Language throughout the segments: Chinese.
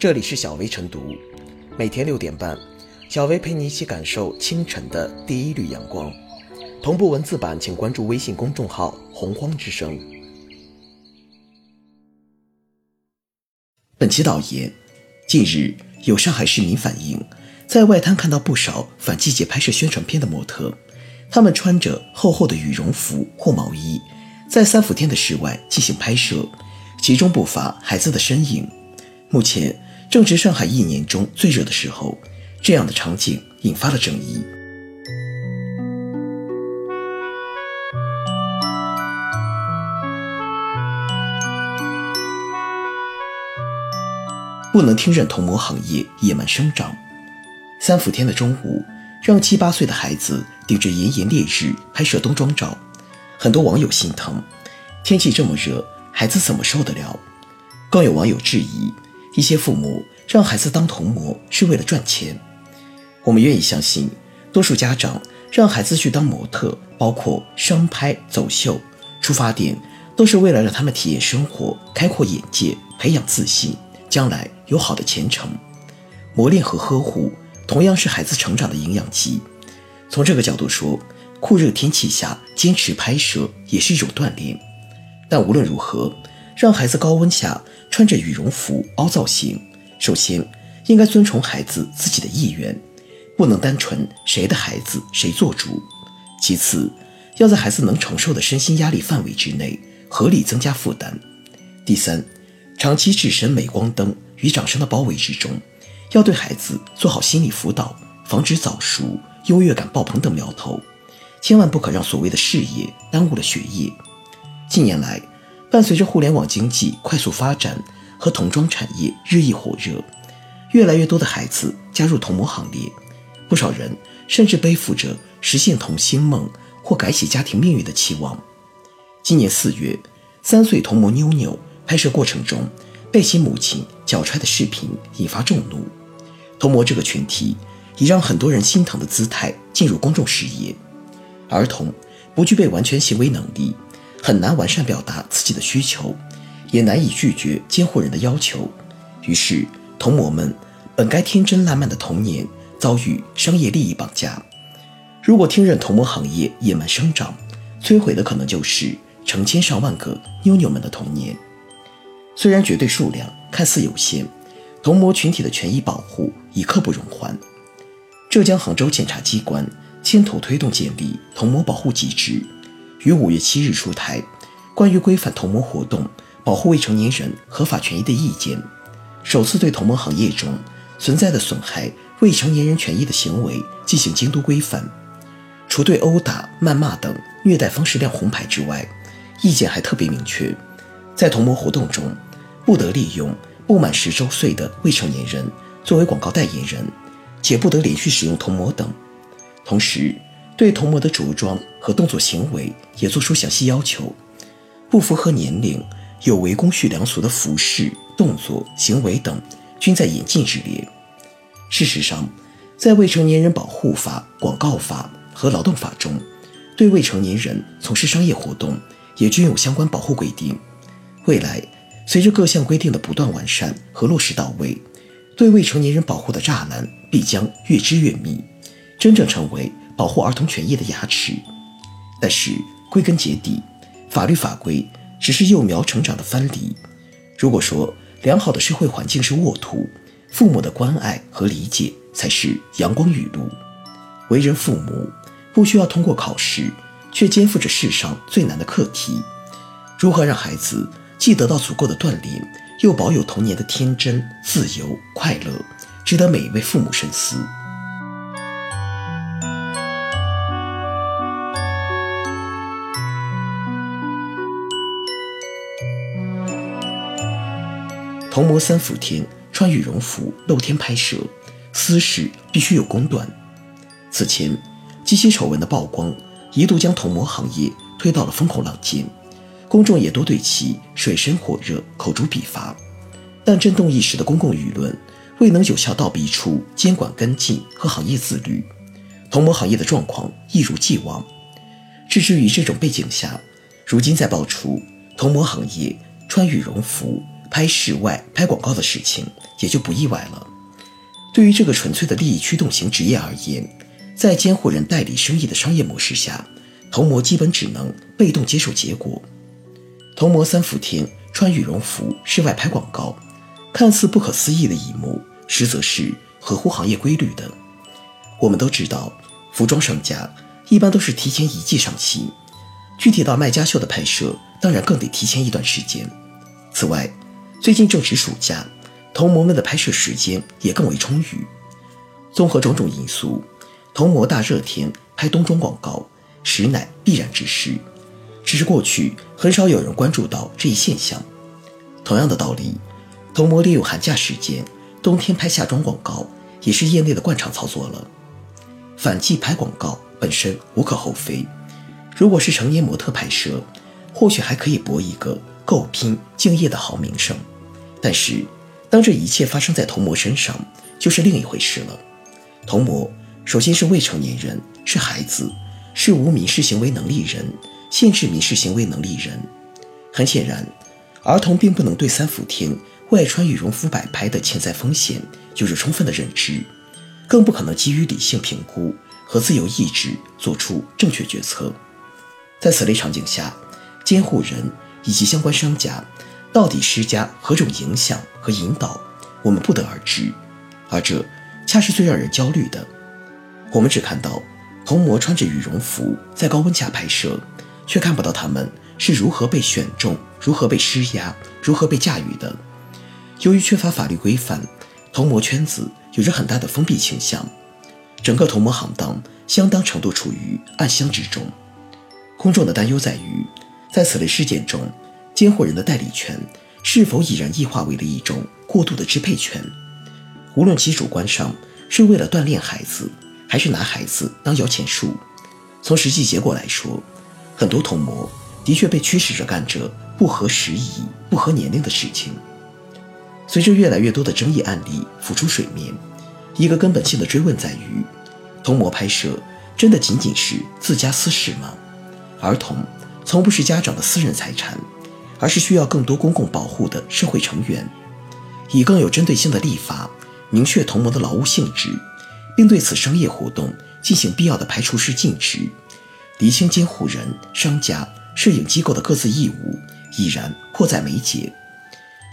这里是小薇晨读，每天六点半，小薇陪你一起感受清晨的第一缕阳光。同步文字版，请关注微信公众号“洪荒之声”。本期导言：近日，有上海市民反映，在外滩看到不少反季节拍摄宣传片的模特，他们穿着厚厚的羽绒服或毛衣，在三伏天的室外进行拍摄，其中不乏孩子的身影。目前正值上海一年中最热的时候，这样的场景引发了争议。不能听任童模行业野蛮生长。三伏天的中午，让七八岁的孩子顶着炎炎烈日拍摄冬装照，很多网友心疼。天气这么热，孩子怎么受得了？更有网友质疑，一些父母让孩子当童模是为了赚钱。我们愿意相信，多数家长让孩子去当模特，包括商拍、走秀，出发点都是为了让他们体验生活、开阔眼界、培养自信。将来有好的前程，磨练和呵护同样是孩子成长的营养剂。从这个角度说，酷热天气下坚持拍摄也是一种锻炼。但无论如何，让孩子高温下穿着羽绒服凹造型，首先应该遵从孩子自己的意愿，不能单纯谁的孩子谁做主。其次，要在孩子能承受的身心压力范围之内，合理增加负担。第三。长期置身镁光灯与掌声的包围之中，要对孩子做好心理辅导，防止早熟、优越感爆棚等苗头，千万不可让所谓的事业耽误了学业。近年来，伴随着互联网经济快速发展和童装产业日益火热，越来越多的孩子加入童模行列，不少人甚至背负着实现童星梦或改写家庭命运的期望。今年四月，三岁童模妞妞。拍摄过程中被其母亲脚踹的视频引发众怒，童模这个群体以让很多人心疼的姿态进入公众视野。儿童不具备完全行为能力，很难完善表达自己的需求，也难以拒绝监护人的要求。于是，童模们本该天真烂漫的童年遭遇商业利益绑架。如果听任童模行业野蛮生长，摧毁的可能就是成千上万个妞妞们的童年。虽然绝对数量看似有限，童模群体的权益保护已刻不容缓。浙江杭州检察机关牵头推动建立童模保护机制，于五月七日出台《关于规范童模活动、保护未成年人合法权益的意见》，首次对童模行业中存在的损害未成年人权益的行为进行监督规范。除对殴打、谩骂等虐待方式亮红牌之外，意见还特别明确，在童模活动中。不得利用不满十周岁的未成年人作为广告代言人，且不得连续使用童模等。同时，对童模的着装和动作行为也作出详细要求，不符合年龄、有违公序良俗的服饰、动作、行为等，均在严禁之列。事实上，在未成年人保护法、广告法和劳动法中，对未成年人从事商业活动也均有相关保护规定。未来。随着各项规定的不断完善和落实到位，对未成年人保护的栅栏必将越织越密，真正成为保护儿童权益的牙齿。但是归根结底，法律法规只是幼苗成长的藩篱。如果说良好的社会环境是沃土，父母的关爱和理解才是阳光雨露。为人父母不需要通过考试，却肩负着世上最难的课题：如何让孩子。既得到足够的锻炼，又保有童年的天真、自由、快乐，值得每一位父母深思。童模三伏天穿羽绒服露天拍摄，私事必须有公断。此前，鸡西丑闻的曝光，一度将童模行业推到了风口浪尖。公众也都对其水深火热口诛笔伐，但震动一时的公共舆论未能有效倒逼出监管跟进和行业自律，童模行业的状况一如既往。置之于这种背景下，如今再爆出童模行业穿羽绒服拍室外、拍广告的事情，也就不意外了。对于这个纯粹的利益驱动型职业而言，在监护人代理生意的商业模式下，童模基本只能被动接受结果。童模三伏天穿羽绒服室外拍广告，看似不可思议的一幕，实则是合乎行业规律的。我们都知道，服装商家一般都是提前一季上新，具体到卖家秀的拍摄，当然更得提前一段时间。此外，最近正值暑假，童模们的拍摄时间也更为充裕。综合种种因素，童模大热天拍冬装广告，实乃必然之事。只是过去很少有人关注到这一现象。同样的道理，童模利用寒假时间冬天拍夏装广告，也是业内的惯常操作了。反季拍广告本身无可厚非，如果是成年模特拍摄，或许还可以博一个够拼、敬业的好名声。但是，当这一切发生在童模身上，就是另一回事了。童模首先是未成年人，是孩子，是无民事行为能力人，限制民事行为能力人。很显然，儿童并不能对三伏天外穿羽绒服摆拍的潜在风险有着充分的认知。更不可能基于理性评估和自由意志做出正确决策。在此类场景下，监护人以及相关商家到底施加何种影响和引导，我们不得而知。而这恰是最让人焦虑的。我们只看到童模穿着羽绒服在高温下拍摄，却看不到他们是如何被选中、如何被施压、如何被驾驭的。由于缺乏法律规范，童模圈子。有着很大的封闭倾向，整个童模行当相当程度处于暗箱之中。公众的担忧在于，在此类事件中，监护人的代理权是否已然异化为了一种过度的支配权？无论其主观上是为了锻炼孩子，还是拿孩子当摇钱树，从实际结果来说，很多童模的确被驱使着干着不合时宜、不合年龄的事情。随着越来越多的争议案例浮出水面，一个根本性的追问在于：童模拍摄真的仅仅是自家私事吗？儿童从不是家长的私人财产，而是需要更多公共保护的社会成员。以更有针对性的立法明确童模的劳务性质，并对此商业活动进行必要的排除式禁止，厘清监护人、商家、摄影机构的各自义务，已然迫在眉睫。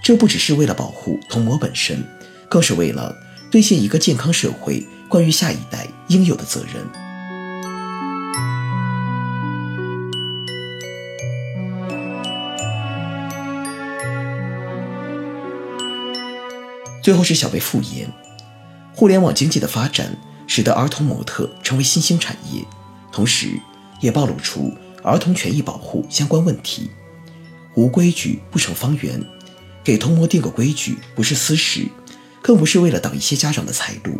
这不只是为了保护童模本身，更是为了兑现一个健康社会关于下一代应有的责任。最后是小贝复言，互联网经济的发展使得儿童模特成为新兴产业，同时也暴露出儿童权益保护相关问题。无规矩不成方圆。给童模定个规矩，不是私事，更不是为了挡一些家长的财路，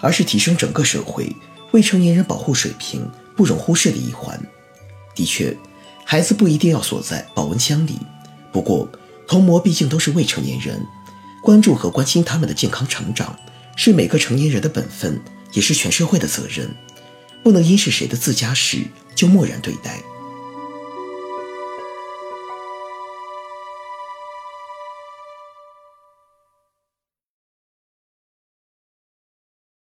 而是提升整个社会未成年人保护水平不容忽视的一环。的确，孩子不一定要锁在保温箱里，不过童模毕竟都是未成年人，关注和关心他们的健康成长，是每个成年人的本分，也是全社会的责任，不能因是谁的自家事就漠然对待。